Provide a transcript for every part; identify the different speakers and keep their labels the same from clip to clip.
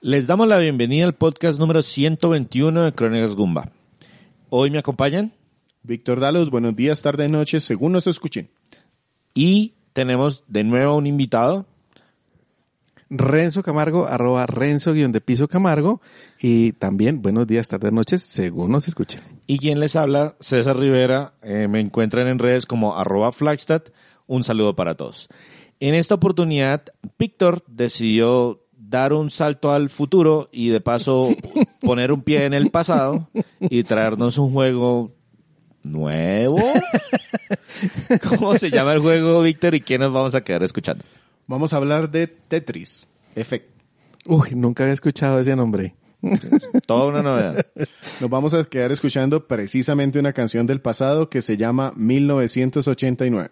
Speaker 1: Les damos la bienvenida al podcast número 121 de Crónicas Gumba. Hoy me acompañan
Speaker 2: Víctor Dalos, buenos días, tardes, noches, según nos escuchen.
Speaker 1: y tenemos de nuevo un invitado.
Speaker 3: Renzo Camargo, arroba Renzo guion de piso Camargo. Y también buenos días, tardes, noches, según nos escuchen.
Speaker 1: Y quien les habla, César Rivera. Eh, me encuentran en redes como arroba Flagstad. Un saludo para todos. En esta oportunidad, Víctor decidió dar un salto al futuro y de paso poner un pie en el pasado y traernos un juego nuevo. ¿Cómo se llama el juego, Víctor? ¿Y qué nos vamos a quedar escuchando?
Speaker 2: Vamos a hablar de Tetris Effect.
Speaker 3: Uy, nunca había escuchado ese nombre.
Speaker 1: Toda una novedad.
Speaker 2: Nos vamos a quedar escuchando precisamente una canción del pasado que se llama 1989.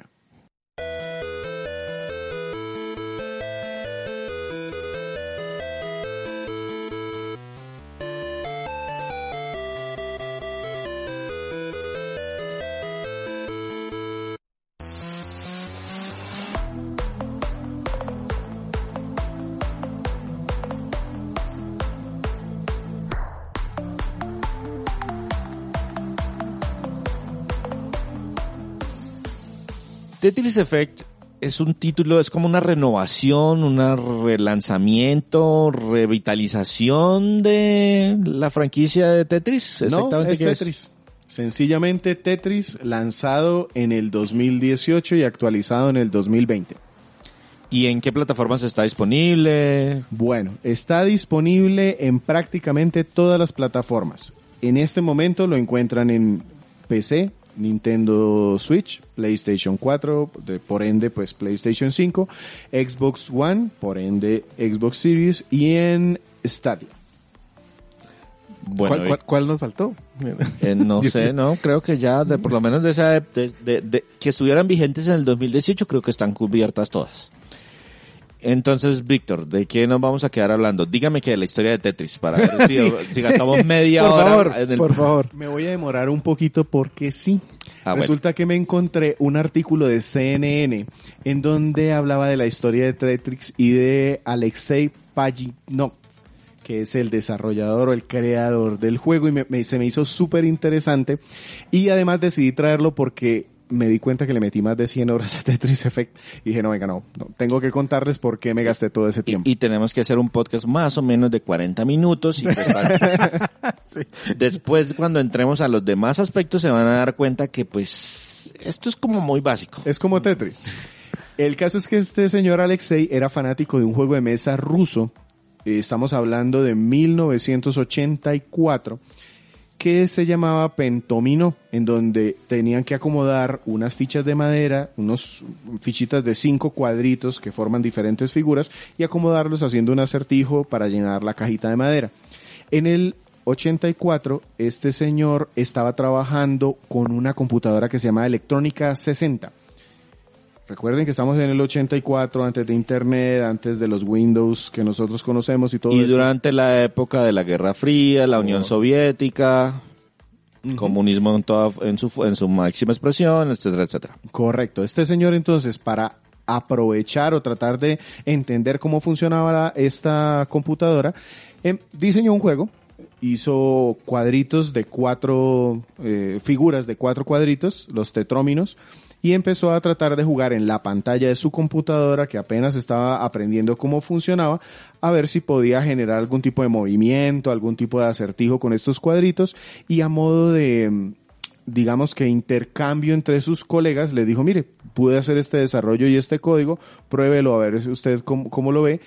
Speaker 1: Tetris Effect es un título, es como una renovación, un relanzamiento, revitalización de la franquicia de Tetris.
Speaker 2: No,
Speaker 1: Exactamente
Speaker 2: es Tetris. Sencillamente Tetris lanzado en el 2018 y actualizado en el 2020.
Speaker 1: ¿Y en qué plataformas está disponible?
Speaker 2: Bueno, está disponible en prácticamente todas las plataformas. En este momento lo encuentran en PC, Nintendo Switch, PlayStation 4, de- por ende pues PlayStation 5, Xbox One, por ende Xbox Series y en Stadia.
Speaker 1: Bueno,
Speaker 3: ¿Cuál, cuál- cuál nos faltó?
Speaker 1: eh, no sé, no, creo que ya, de, por lo menos de esa, de, de- de- que estuvieran vigentes en el 2018, creo que están cubiertas todas. Entonces, Víctor, ¿de qué nos vamos a quedar hablando? Dígame que de la historia de Tetris, para ver si, si gastamos media
Speaker 3: por
Speaker 1: hora
Speaker 3: favor,
Speaker 1: en el-
Speaker 3: por favor.
Speaker 2: Me voy a demorar un poquito porque sí.
Speaker 1: Ah, bueno.
Speaker 2: Resulta que me encontré un artículo de CNN en donde hablaba de la historia de Tetris y de Alexei Pajitnov, que es el desarrollador o el creador del juego y me- me- se me hizo súper interesante y además decidí traerlo porque me di cuenta que le metí más de 100 horas a Tetris Effect y dije, no, venga, no, no, tengo que contarles por qué me gasté todo ese tiempo.
Speaker 1: y tenemos que hacer un podcast más o menos de 40 minutos. Y Después, cuando entremos a los demás aspectos, se van a dar cuenta que, pues, esto es como muy básico.
Speaker 2: Es como Tetris. El caso es que este señor Alexei era fanático de un juego de mesa ruso. Estamos hablando de 1984 que se llamaba Pentomino, en donde tenían que acomodar unas fichas de madera, unos fichitas de cinco cuadritos que forman diferentes figuras y acomodarlos haciendo un acertijo para llenar la cajita de madera. En el 84, este señor estaba trabajando con una computadora que se llama Electrónica 60. Recuerden que estamos en el 84, antes de Internet, antes de los Windows que nosotros conocemos y todo
Speaker 1: Y
Speaker 2: eso.
Speaker 1: durante la época de la Guerra Fría, la Unión Soviética, comunismo en, toda, en, su, en su máxima expresión, etcétera, etcétera.
Speaker 2: Correcto. Este señor entonces, para aprovechar o tratar de entender cómo funcionaba esta computadora, em, diseñó un juego, hizo cuadritos de cuatro, eh, figuras de cuatro cuadritos, los tetróminos, y empezó a tratar de jugar en la pantalla de su computadora, que apenas estaba aprendiendo cómo funcionaba, a ver si podía generar algún tipo de movimiento, algún tipo de acertijo con estos cuadritos, y a modo de, digamos que intercambio entre sus colegas, le dijo, mire, pude hacer este desarrollo y este código, pruébelo a ver si usted cómo, cómo lo ve.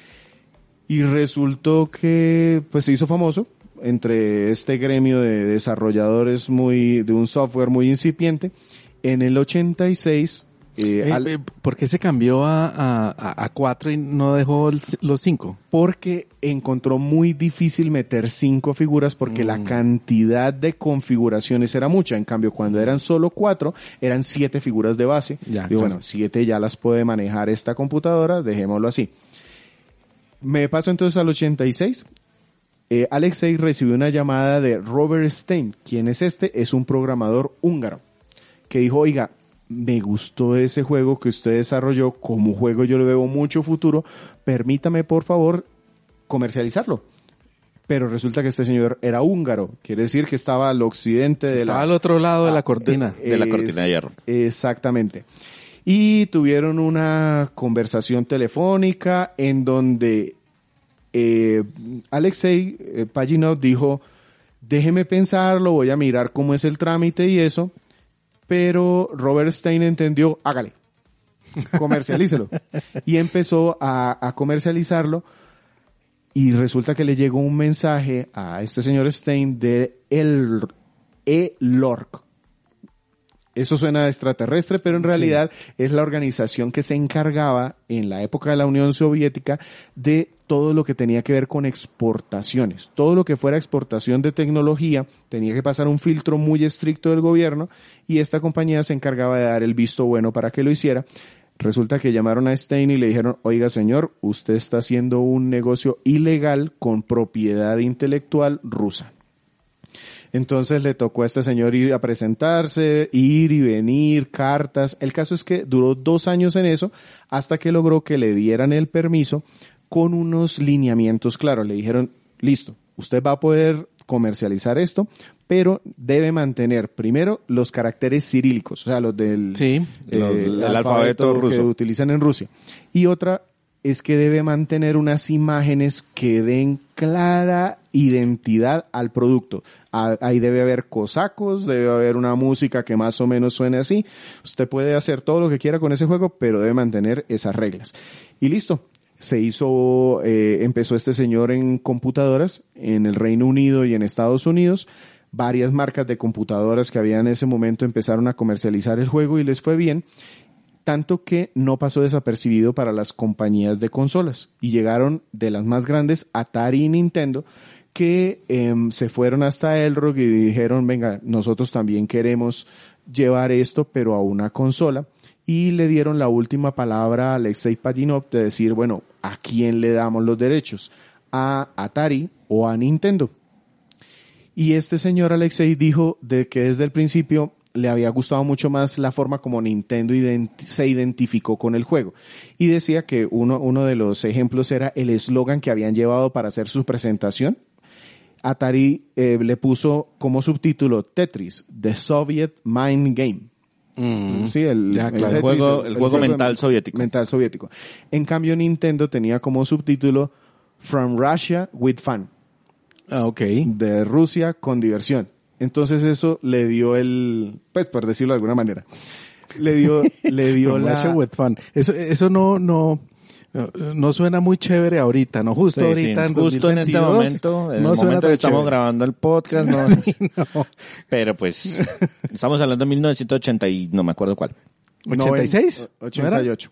Speaker 2: Y resultó que pues se hizo famoso entre este gremio de desarrolladores muy, de un software muy incipiente. En el 86 Eh,
Speaker 3: Eh,
Speaker 2: al-
Speaker 3: ¿Por qué se cambió a, a, cuatro y no dejó el- los cinco?
Speaker 2: porque encontró muy difícil meter cinco figuras porque
Speaker 3: Mm.
Speaker 2: la cantidad de configuraciones era mucha. En cambio, cuando eran solo cuatro, eran siete figuras de base.
Speaker 3: Ya, claro.
Speaker 2: bueno, siete ya las puede manejar esta computadora, dejémoslo así. Me paso entonces al 86. Eh, Alexei recibió una llamada de Robert Stein. ¿Quién es este? Es un programador húngaro que dijo, oiga, me gustó ese juego que usted desarrolló, como juego yo le veo mucho futuro, permítame por favor comercializarlo. Pero resulta que este señor era húngaro, quiere decir que estaba al occidente de
Speaker 3: Estaba
Speaker 2: la...
Speaker 3: al otro lado de la
Speaker 2: Ah,
Speaker 3: cortina.
Speaker 1: de la cortina de hierro.
Speaker 2: Exactamente. Y tuvieron una conversación telefónica en donde eh, Alexei eh, Pajinov dijo, déjeme pensarlo, voy a mirar cómo es el trámite y eso, pero Robert Stein entendió, hágale, comercialícelo. y empezó a, a comercializarlo y resulta que le llegó un mensaje a este señor Stein de el E-LORC. Eso suena extraterrestre, pero en realidad es la organización que se encargaba en la época de la Unión Soviética de todo lo que tenía que ver con exportaciones. Todo lo que fuera exportación de tecnología tenía que pasar un filtro muy estricto del gobierno y esta compañía se encargaba de dar el visto bueno para que lo hiciera. Resulta que llamaron a Stein y le dijeron, oiga señor, usted está haciendo un negocio ilegal con propiedad intelectual rusa. Entonces le tocó a este señor ir a presentarse, ir y venir, cartas. El caso es que duró dos años en eso hasta que logró que le dieran el permiso con unos lineamientos claros. Le dijeron, listo, usted va a poder comercializar esto, pero debe mantener primero los caracteres cirílicos, o sea, los del
Speaker 3: Sí,
Speaker 1: los- el alfabeto
Speaker 2: que
Speaker 1: ruso.
Speaker 2: utilizan en Rusia. Y otra es que debe mantener unas imágenes que den clara identidad al producto. Ah, Ahí debe haber cosacos, debe haber una música que más o menos suene así. Usted puede hacer todo lo que quiera con ese juego, pero debe mantener esas reglas. Y listo. Se hizo, eh, empezó este señor en computadoras en el Reino Unido y en Estados Unidos. Varias marcas de computadoras que había en ese momento empezaron a comercializar el juego y les fue bien tanto que no pasó desapercibido para las compañías de consolas y llegaron de las más grandes Atari y Nintendo que em, se fueron hasta Elrog y dijeron venga nosotros también queremos llevar esto pero a una consola y le dieron la última palabra a Alexei Pajinov de decir bueno a quién le damos los derechos a Atari o a Nintendo y este señor Alexei dijo de que desde el principio le había gustado mucho más la forma como Nintendo se identificó con el juego. Y decía que uno, uno de los ejemplos era el eslogan que habían llevado para hacer su presentación. Atari eh, le puso como subtítulo Tetris, The Soviet Mind Game.
Speaker 3: Mm.
Speaker 2: Sí, el,
Speaker 3: Ya, claro.
Speaker 1: El juego- el juego mental soviético.
Speaker 2: Mental soviético. En cambio, Nintendo tenía como subtítulo From Russia with Fun
Speaker 3: Ah, ok.
Speaker 2: de Rusia con diversión. Entonces eso le dio el, pues por decirlo de alguna manera, le dio, le dio
Speaker 3: From
Speaker 2: la,
Speaker 3: Russia with fun. Eso, eso no, no, no, no suena muy chévere ahorita, ¿no? Justo
Speaker 1: Sí,
Speaker 3: ahorita,
Speaker 1: sí,
Speaker 3: en
Speaker 1: justo en este
Speaker 3: 2022,
Speaker 1: momento, en
Speaker 3: no
Speaker 1: el
Speaker 3: suena
Speaker 1: momento que estamos
Speaker 3: chévere.
Speaker 1: grabando el podcast, no.
Speaker 3: No.
Speaker 1: Pero pues, estamos hablando de 1980 y no me acuerdo cuál.
Speaker 3: 86, ¿no era?
Speaker 2: 88.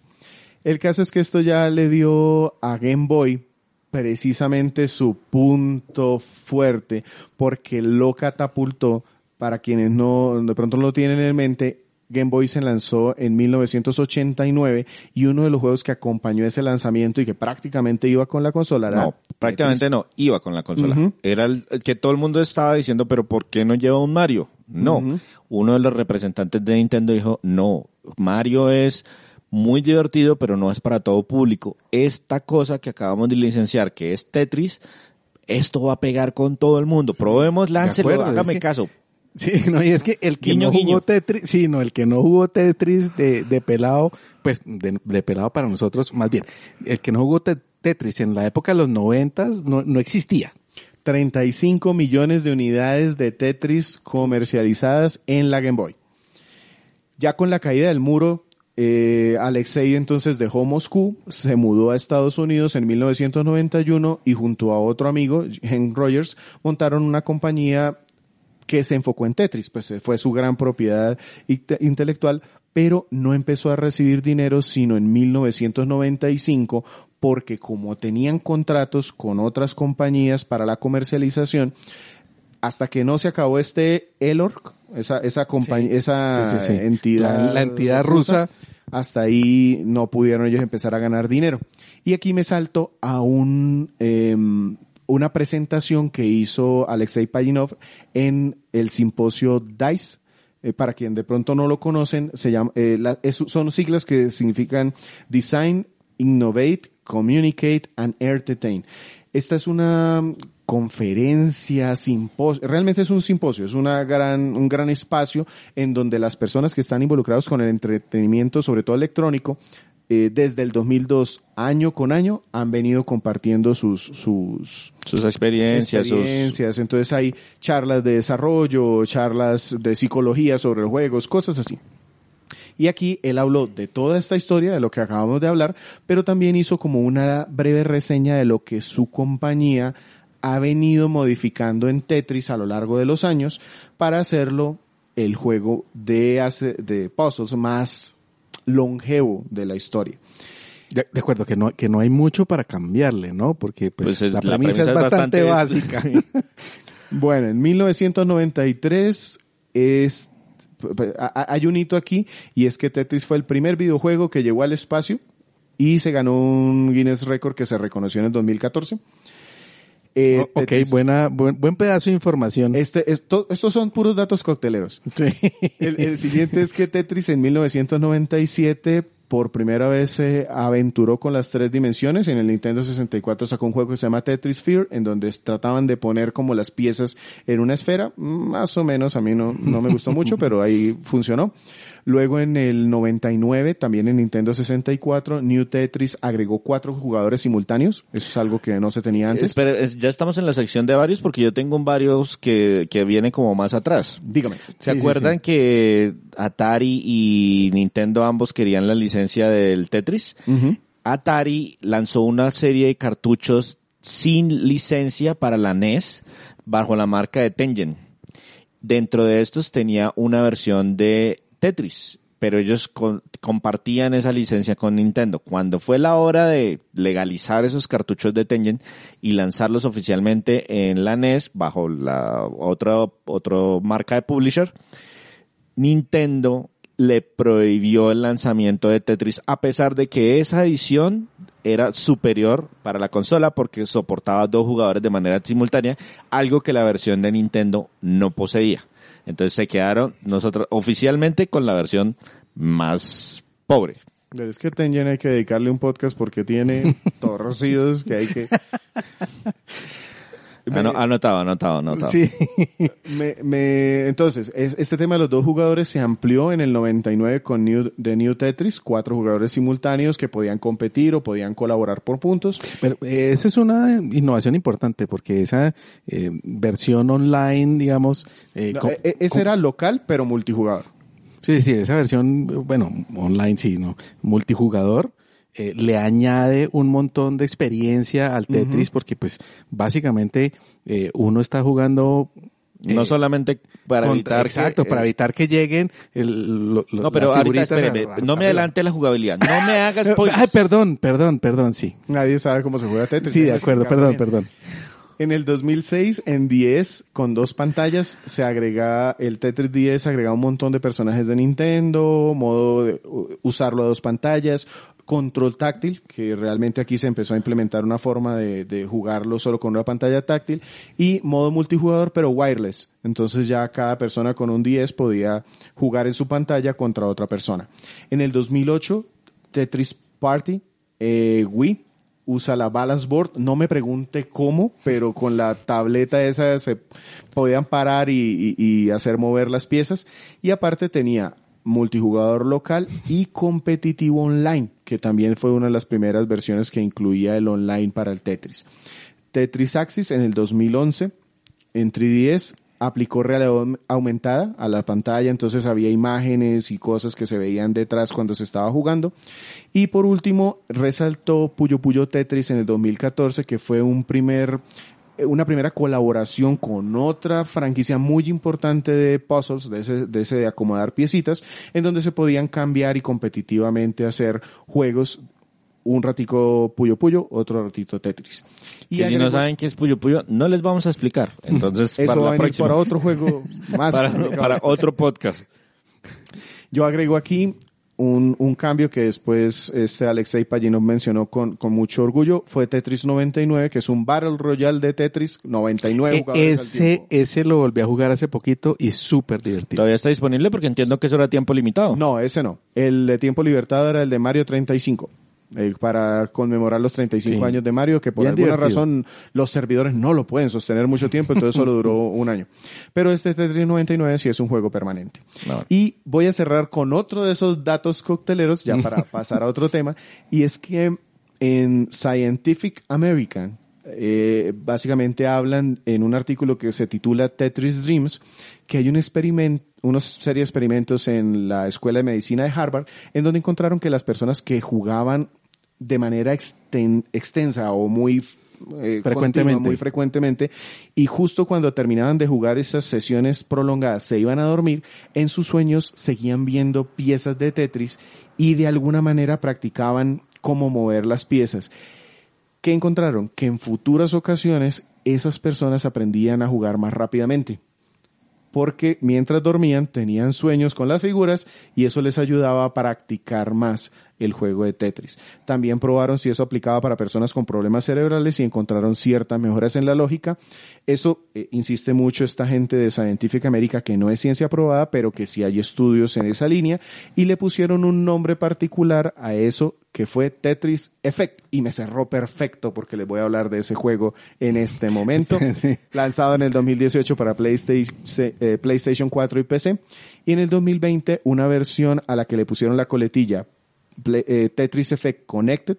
Speaker 2: El caso es que esto ya le dio a Game Boy precisamente su punto fuerte porque lo catapultó para quienes no de pronto no lo tienen en mente Game Boy se lanzó en 1989 y uno de los juegos que acompañó ese lanzamiento y que prácticamente iba con la consola era
Speaker 1: No, prácticamente no, iba con la consola. Era el, el que todo el mundo estaba diciendo, pero ¿por qué no lleva un Mario? No, uno de los representantes de Nintendo dijo, no, Mario es muy divertido, pero no es para todo público. Esta cosa que acabamos de licenciar, que es Tetris, esto va a pegar con todo el mundo. Probemos, láncelo, hágame
Speaker 3: es que-
Speaker 1: caso.
Speaker 3: Sí, no, y es que el que
Speaker 1: Guiño,
Speaker 3: no jugó
Speaker 1: guiño.
Speaker 3: Tetris, sí, no, el que no jugó Tetris de, de pelado, pues de, de pelado para nosotros, más bien, el que no jugó te- Tetris en la época de los noventas no, no existía.
Speaker 2: 35 millones de unidades de Tetris comercializadas en la Game Boy. Ya con la caída del muro, eh, Alexei entonces dejó Moscú, se mudó a Estados Unidos en 1991 y junto a otro amigo, Hank Rogers, montaron una compañía que se enfocó en Tetris, pues eh, fue su gran propiedad inte- intelectual, pero no empezó a recibir dinero sino en 1995 porque como tenían contratos con otras compañías para la comercialización, hasta que no se acabó este ELORC, esa, esa compañía, esa
Speaker 3: Sí, sí, sí.
Speaker 2: entidad,
Speaker 3: La- la entidad rusa.
Speaker 2: hasta ahí no pudieron ellos empezar a ganar dinero. Y aquí me salto a un, em, una presentación que hizo Alexei Payinov en el simposio DICE. Eh, para quien de pronto no lo conocen, se llama, eh, son siglas que significan Design, Innovate, Communicate and Entertain. Esta es una conferencia, simposio, realmente es un simposio, es una gran, un gran espacio en donde las personas que están involucrados con el entretenimiento, sobre todo electrónico, eh, desde el 2002, año con año, han venido compartiendo sus, sus,
Speaker 1: Sus experiencias, sus...
Speaker 2: experiencias. Entonces hay charlas de desarrollo, charlas de psicología sobre los juegos, cosas así. Y aquí él habló de toda esta historia, de lo que acabamos de hablar, pero también hizo como una breve reseña de lo que su compañía ha venido modificando en Tetris a lo largo de los años para hacerlo el juego de, hace- de puzzles más longevo de la historia.
Speaker 3: De, de acuerdo, que no, que no hay mucho para cambiarle, ¿no? Porque pues,
Speaker 1: Pues es-
Speaker 3: la,
Speaker 1: la
Speaker 3: premisa es
Speaker 1: es
Speaker 3: bastante,
Speaker 1: bastante-
Speaker 3: básica.
Speaker 2: Bueno, en 1993 es, hay un hito aquí y es que Tetris fue el primer videojuego que llegó al espacio y se ganó un Guinness Record que se reconoció en el 2014. Eh,
Speaker 3: O- ok,
Speaker 2: Tetris-
Speaker 3: buena, buen, buen pedazo de información.
Speaker 2: Este, esto- estos son puros datos cocteleros.
Speaker 3: Sí.
Speaker 2: El, el siguiente es que Tetris en 1997 por primera vez se aventuró con las tres dimensiones. En el Nintendo 64 sacó un juego que se llama Tetris Sphere, en donde trataban de poner como las piezas en una esfera. Más o menos, a mí no, no me gustó mucho, pero ahí funcionó. Luego en el 99, también en Nintendo 64, New Tetris agregó cuatro jugadores simultáneos. Eso es algo que no se tenía antes.
Speaker 1: Espera, es- ya estamos en la sección de varios porque yo tengo un varios que, que vienen como más atrás.
Speaker 2: Dígame.
Speaker 1: ¿Se
Speaker 3: Sí,
Speaker 1: acuerdan
Speaker 3: sí.
Speaker 1: que Atari y Nintendo ambos querían la licencia del Tetris? Atari lanzó una serie de cartuchos sin licencia para la NES bajo la marca de Tengen. Dentro de estos tenía una versión de Tetris, pero ellos compartían esa licencia con Nintendo. Cuando fue la hora de legalizar esos cartuchos de Tengen y lanzarlos oficialmente en la NES bajo la otra, otra marca de publisher, Nintendo le prohibió el lanzamiento de Tetris a pesar de que esa edición era superior para la consola porque soportaba dos jugadores de manera simultánea, algo que la versión de Nintendo no poseía. Entonces se quedaron nosotros oficialmente con la versión más pobre.
Speaker 2: Es que Tengen hay que dedicarle un podcast porque tiene torcidos que hay que...
Speaker 1: Ano- Anotado, anotado, anotado.
Speaker 3: Sí.
Speaker 2: Me, me- entonces, es- este tema de los dos jugadores se amplió en el 99 con New, The New Tetris, cuatro jugadores simultáneos que podían competir o podían colaborar por puntos.
Speaker 3: Pero eh, esa es una innovación importante porque esa eh, versión online, digamos, eh,
Speaker 2: No, e- ese era local, pero multijugador.
Speaker 3: Sí, sí, esa versión, bueno, online sí, ¿no? Multijugador, eh, le añade un montón de experiencia al Tetris porque pues básicamente eh, uno está jugando...
Speaker 1: No
Speaker 3: eh,
Speaker 1: solamente para
Speaker 3: contra-
Speaker 1: evitar que,
Speaker 3: Exacto, para
Speaker 1: eh,
Speaker 3: evitar que lleguen el, lo-
Speaker 1: No, pero
Speaker 3: las
Speaker 1: ahorita espéreme,
Speaker 3: a-
Speaker 1: no me adelante la jugabilidad. No me hagas
Speaker 3: Ay, perdón, perdón, perdón, sí.
Speaker 2: Nadie sabe cómo se juega Tetris.
Speaker 3: Sí, de acuerdo, perdón,
Speaker 2: bien.
Speaker 3: perdón.
Speaker 2: En el 2006, en 10, con dos pantallas, se agrega, el Tetris 10 agrega un montón de personajes de Nintendo, modo de usarlo a dos pantallas, control táctil, que realmente aquí se empezó a implementar una forma de, jugarlo solo con una pantalla táctil, y modo multijugador, pero wireless. Entonces ya cada persona con un 10 podía jugar en su pantalla contra otra persona. En el 2008, Tetris Party, eh, Wii, usa la balance board. No me pregunte cómo, pero con la tableta esa se podían parar y hacer mover las piezas. Y aparte tenía multijugador local y competitivo online, que también fue una de las primeras versiones que incluía el online para el Tetris. Tetris Axis en el 2011, en 3DS, aplicó realidad aumentada a la pantalla, entonces había imágenes y cosas que se veían detrás cuando se estaba jugando. Y por último, resaltó Puyo Puyo Tetris en el 2014, que fue un primer una primera colaboración con otra franquicia muy importante de puzzles, de ese, de ese de acomodar piecitas, en donde se podían cambiar y competitivamente hacer juegos un ratico Puyo Puyo, otro ratito Tetris.
Speaker 1: Y si no saben qué es Puyo Puyo, no les vamos a explicar. Entonces,
Speaker 2: eso
Speaker 1: para
Speaker 2: va
Speaker 1: la
Speaker 2: a venir para otro juego más.
Speaker 1: para, para otro podcast.
Speaker 2: Yo agrego aquí un, un cambio que después este Alexei Payinov mencionó con, con mucho orgullo, fue Tetris 99, que es un Battle Royale de Tetris 99
Speaker 3: E- ese, ese lo volví a jugar hace poquito y súper divertido.
Speaker 1: Todavía está disponible porque entiendo que eso era tiempo limitado.
Speaker 2: No, ese no. El de tiempo libertado era el de Mario 35. Eh, para conmemorar los 35
Speaker 3: Sí.
Speaker 2: años de Mario, que por
Speaker 3: Bien
Speaker 2: alguna
Speaker 3: divertido.
Speaker 2: razón los servidores no lo pueden sostener mucho tiempo, entonces solo duró un año. Pero este Tetris 99 sí es un juego permanente.
Speaker 1: No.
Speaker 2: Y voy a cerrar con otro de esos datos cocteleros, ya para pasar a otro tema, y es que en Scientific American, eh, básicamente hablan en un artículo que se titula Tetris Dreams, que hay un experimento, unos serie de experimentos en la Escuela de Medicina de Harvard, en donde encontraron que las personas que jugaban de manera exten- extensa o muy eh,
Speaker 3: Frecuentemente.
Speaker 2: continua, muy frecuentemente, y justo cuando terminaban de jugar esas sesiones prolongadas, se iban a dormir, en sus sueños seguían viendo piezas de Tetris y de alguna manera practicaban cómo mover las piezas. ¿Qué encontraron? Que en futuras ocasiones esas personas aprendían a jugar más rápidamente. Porque mientras dormían tenían sueños con las figuras y eso les ayudaba a practicar más el juego de Tetris. También probaron si eso aplicaba para personas con problemas cerebrales y encontraron ciertas mejoras en la lógica. Eso eh, insiste mucho esta gente de Scientific America que no es ciencia probada, pero que sí hay estudios en esa línea y le pusieron un nombre particular a eso que fue Tetris Effect y me cerró perfecto porque les voy a hablar de ese juego en este momento, lanzado en el 2018 para PlayStation, eh, PlayStation 4 y PC y en el 2020 una versión a la que le pusieron la coletilla Play- eh, Tetris Effect Connected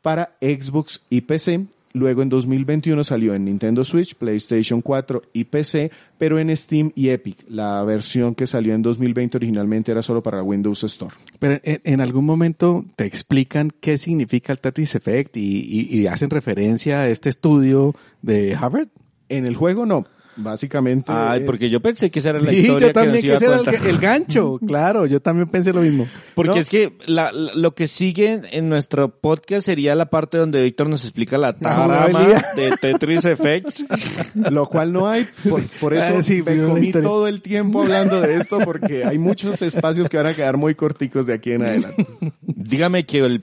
Speaker 2: para Xbox y PC. Luego en 2021 salió en Nintendo Switch, PlayStation 4 y PC, pero en Steam y Epic. La versión que salió en 2020 originalmente era solo para Windows Store.
Speaker 3: Pero en, en algún momento te explican qué significa el Tetris Effect y, y- y hacen referencia a este estudio de Harvard.
Speaker 2: En el juego no. Básicamente.
Speaker 1: Ay,
Speaker 2: eh,
Speaker 1: porque yo pensé que esa era la
Speaker 3: Sí,
Speaker 1: historia
Speaker 3: yo también,
Speaker 1: que
Speaker 3: que
Speaker 1: nos
Speaker 3: ese
Speaker 1: iba
Speaker 3: era el, gancho, claro, yo también pensé lo mismo.
Speaker 1: Porque
Speaker 2: ¿no?
Speaker 1: es que la- la- lo que sigue en nuestro podcast sería la parte donde Víctor nos explica la trama de Tetris Effect.
Speaker 2: Lo cual no hay, por, por eso
Speaker 3: sí,
Speaker 2: me comí todo el tiempo hablando de esto porque hay muchos espacios que van a quedar muy corticos de aquí en adelante.
Speaker 1: Dígame que el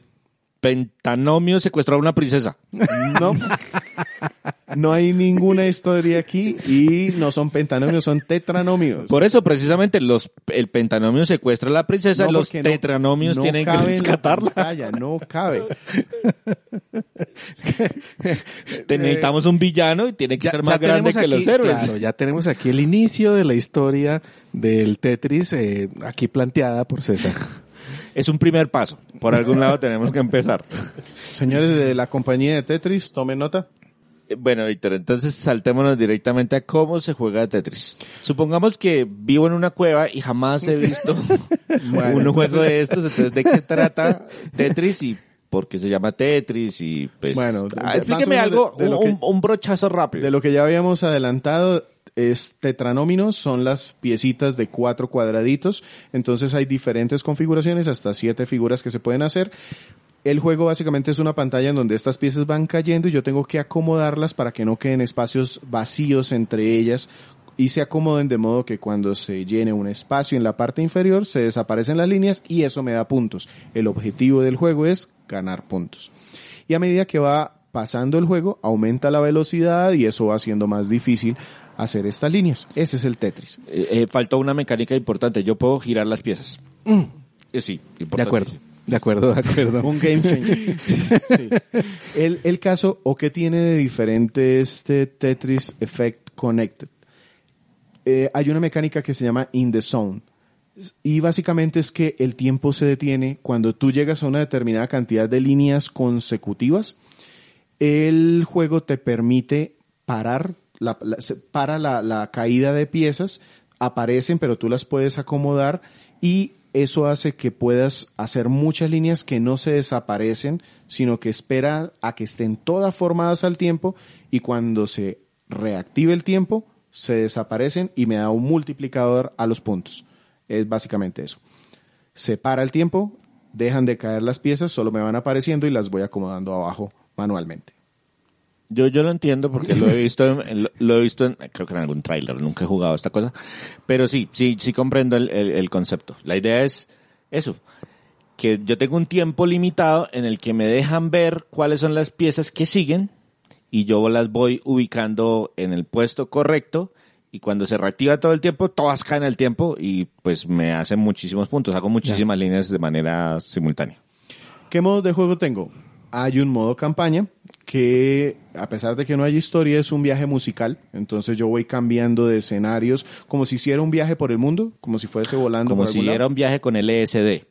Speaker 1: pentanomio secuestró a una princesa.
Speaker 2: No, no hay ninguna historia aquí y no son pentanomios, son tetranomios.
Speaker 1: Por eso, precisamente, los, el pentanomio secuestra a la princesa,
Speaker 2: No,
Speaker 1: los
Speaker 2: no-
Speaker 1: tetranomios
Speaker 2: no
Speaker 1: tienen que rescatarla.
Speaker 2: pantalla, no cabe.
Speaker 1: Te- Necesitamos un villano y tiene que ser más grande que los héroes.
Speaker 3: Claro, ya tenemos aquí el inicio de la historia del Tetris, eh, aquí planteada por César.
Speaker 1: Es un primer paso. Por algún lado tenemos que empezar.
Speaker 2: Señores de la compañía de Tetris, tomen nota.
Speaker 1: Eh, Bueno, Víctor, entonces saltémonos directamente a cómo se juega Tetris. Supongamos que vivo en una cueva y jamás he visto un juego de estos, entonces ¿de qué se trata Tetris y por qué se llama Tetris? Y pues,
Speaker 2: Bueno,
Speaker 1: ah, explíqueme algo,
Speaker 2: de- de lo
Speaker 1: un,
Speaker 2: que-
Speaker 1: un brochazo rápido.
Speaker 2: De lo que ya habíamos adelantado, es tetranóminos, son las piecitas de cuatro cuadraditos. Entonces hay diferentes configuraciones, hasta siete figuras que se pueden hacer. El juego básicamente es una pantalla en donde estas piezas van cayendo y yo tengo que acomodarlas para que no queden espacios vacíos entre ellas y se acomoden de modo que cuando se llene un espacio en la parte inferior se desaparecen las líneas y eso me da puntos. El objetivo del juego es ganar puntos. Y a medida que va pasando el juego, aumenta la velocidad y eso va haciendo más difícil hacer estas líneas. Ese es el Tetris.
Speaker 1: Eh, eh, faltó una mecánica importante. Yo puedo girar las piezas. Eh, sí,
Speaker 3: De acuerdo. de acuerdo, de acuerdo.
Speaker 2: Un game changer. Sí. El, el caso, o que tiene de diferente este Tetris Effect Connected. Eh, hay una mecánica que se llama In the Zone. Y básicamente es que el tiempo se detiene cuando tú llegas a una determinada cantidad de líneas consecutivas. El juego te permite parar, la, la- para la, la caída de piezas, aparecen, pero tú las puedes acomodar y eso hace que puedas hacer muchas líneas que no se desaparecen, sino que espera a que estén todas formadas al tiempo y cuando se reactive el tiempo, se desaparecen y me da un multiplicador a los puntos. Es básicamente eso. Se para el tiempo, dejan de caer las piezas, solo me van apareciendo y las voy acomodando abajo manualmente.
Speaker 1: Yo, yo lo entiendo porque lo he visto, en, lo, lo he visto en, creo que en algún tráiler, nunca he jugado esta cosa, pero sí, sí, sí comprendo el, el, el concepto. La idea es eso, que yo tengo un tiempo limitado en el que me dejan ver cuáles son las piezas que siguen y yo las voy ubicando en el puesto correcto y cuando se reactiva todo el tiempo, todas caen al tiempo y pues me hacen muchísimos puntos, hago muchísimas líneas de manera simultánea.
Speaker 2: ¿Qué modos de juego tengo? Hay un modo campaña que, a pesar de que no hay historia, es un viaje musical. Entonces yo voy cambiando de escenarios como si hiciera un viaje por el mundo, como si fuese volando
Speaker 1: Como
Speaker 2: por
Speaker 1: si era un viaje con LSD.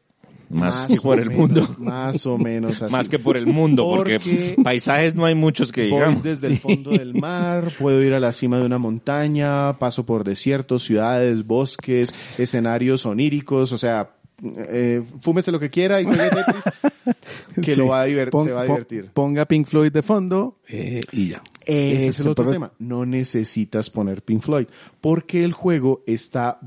Speaker 1: Más, que
Speaker 2: o
Speaker 1: por el
Speaker 2: menos,
Speaker 1: mundo.
Speaker 2: Más o menos así.
Speaker 1: Más que por el mundo, porque,
Speaker 2: Porque
Speaker 1: paisajes no hay muchos que
Speaker 2: Voy
Speaker 1: digamos.
Speaker 2: desde el fondo del mar, puedo ir a la cima de una montaña, paso por desiertos, ciudades, bosques, escenarios oníricos, o sea, eh, fúmese lo que quiera y juegue Tetris, que
Speaker 3: Sí.
Speaker 2: lo va a divert-
Speaker 3: Pon-
Speaker 2: se va a divertir.
Speaker 3: Ponga Pink Floyd de fondo eh, y ya.
Speaker 2: Ese es el otro
Speaker 3: problema.
Speaker 2: tema. No necesitas poner Pink Floyd, porque el juego está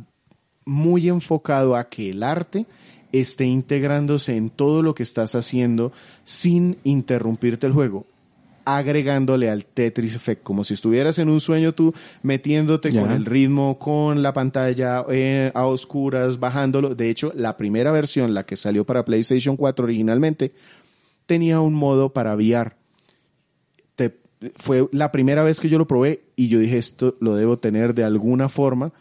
Speaker 2: muy enfocado a que el arte esté integrándose en todo lo que estás haciendo sin interrumpirte el juego agregándole al Tetris Effect, como si estuvieras en un sueño tú metiéndote con el ritmo, con la pantalla eh, a oscuras, bajándolo. De hecho, la primera versión, la que salió para PlayStation 4 originalmente, tenía un modo para VR. Te- fue la primera vez que yo lo probé y yo dije esto lo debo tener de alguna forma